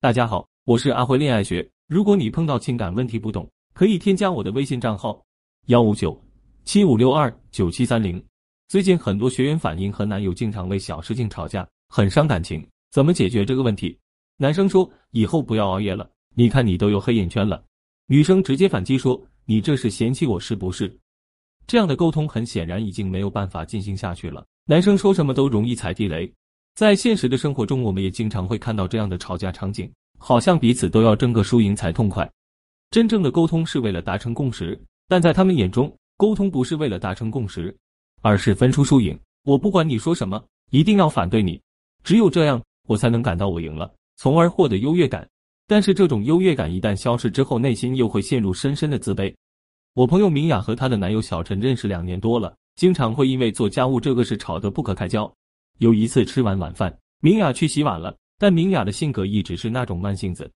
大家好，我是阿辉恋爱学。如果你碰到情感问题不懂，可以添加我的微信账号幺五九七五六二九七三零。最近很多学员反映和男友经常为小事情吵架，很伤感情，怎么解决这个问题？男生说以后不要熬夜了，你看你都有黑眼圈了。女生直接反击说你这是嫌弃我是不是？这样的沟通很显然已经没有办法进行下去了。男生说什么都容易踩地雷。在现实的生活中，我们也经常会看到这样的吵架场景，好像彼此都要争个输赢才痛快。真正的沟通是为了达成共识，但在他们眼中，沟通不是为了达成共识，而是分出输赢。我不管你说什么，一定要反对你，只有这样，我才能感到我赢了，从而获得优越感。但是这种优越感一旦消失之后，内心又会陷入深深的自卑。我朋友明雅和她的男友小陈认识两年多了，经常会因为做家务这个事吵得不可开交。有一次吃完晚饭，明雅去洗碗了，但明雅的性格一直是那种慢性子，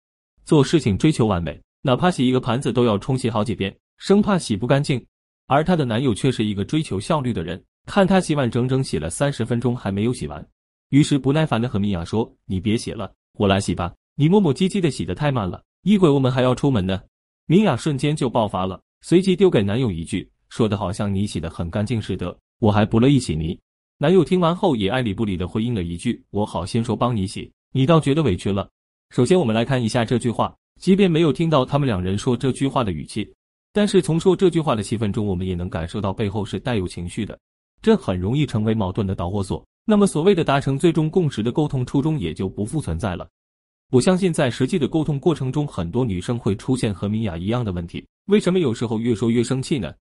做事情追求完美，哪怕洗一个盘子都要冲洗好几遍，生怕洗不干净。而她的男友却是一个追求效率的人，看她洗碗整整洗了三十分钟还没有洗完，于是不耐烦的和明雅说：“你别洗了，我来洗吧，你磨磨唧唧的洗的太慢了，一会我们还要出门呢。”明雅瞬间就爆发了，随即丢给男友一句，说的好像你洗的很干净似的，我还不乐意洗你。男友听完后也爱理不理的回应了一句：“我好心说帮你洗，你倒觉得委屈了。”首先，我们来看一下这句话。即便没有听到他们两人说这句话的语气，但是从说这句话的气氛中，我们也能感受到背后是带有情绪的。这很容易成为矛盾的导火索。那么，所谓的达成最终共识的沟通初衷也就不复存在了。我相信，在实际的沟通过程中，很多女生会出现和米娅一样的问题。为什么有时候越说越生气呢？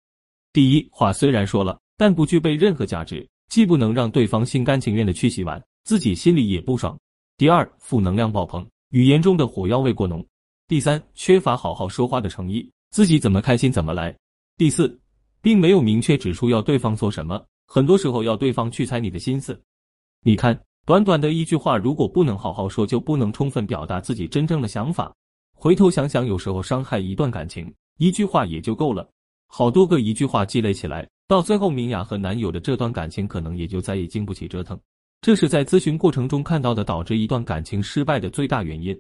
第一，话虽然说了，但不具备任何价值。既不能让对方心甘情愿的去洗碗，自己心里也不爽。第二，负能量爆棚，语言中的火药味过浓。第三，缺乏好好说话的诚意，自己怎么开心怎么来。第四，并没有明确指出要对方做什么，很多时候要对方去猜你的心思。你看，短短的一句话，如果不能好好说，就不能充分表达自己真正的想法。回头想想，有时候伤害一段感情，一句话也就够了。好多个一句话积累起来。到最后，明雅和男友的这段感情可能也就再也经不起折腾。这是在咨询过程中看到的导致一段感情失败的最大原因。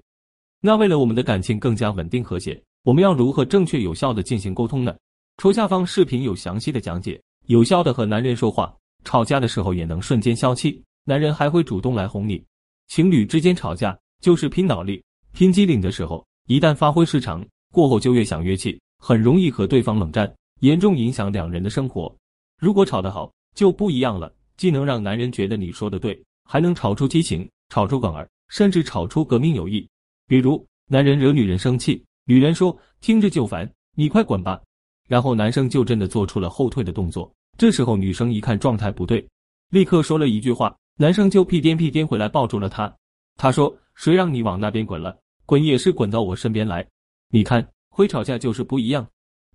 那为了我们的感情更加稳定和谐，我们要如何正确有效的进行沟通呢？戳下方视频有详细的讲解。有效的和男人说话，吵架的时候也能瞬间消气，男人还会主动来哄你。情侣之间吵架就是拼脑力、拼机灵的时候，一旦发挥失常，过后就越想越气，很容易和对方冷战。严重影响两人的生活。如果吵得好，就不一样了，既能让男人觉得你说的对，还能吵出激情，吵出梗儿，甚至吵出革命友谊。比如，男人惹女人生气，女人说听着就烦，你快滚吧。然后男生就真的做出了后退的动作。这时候女生一看状态不对，立刻说了一句话，男生就屁颠屁颠回来抱住了她。他说：“谁让你往那边滚了？滚也是滚到我身边来。”你看，会吵架就是不一样。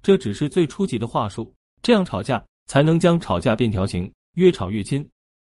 这只是最初级的话术，这样吵架才能将吵架变调情，越吵越亲。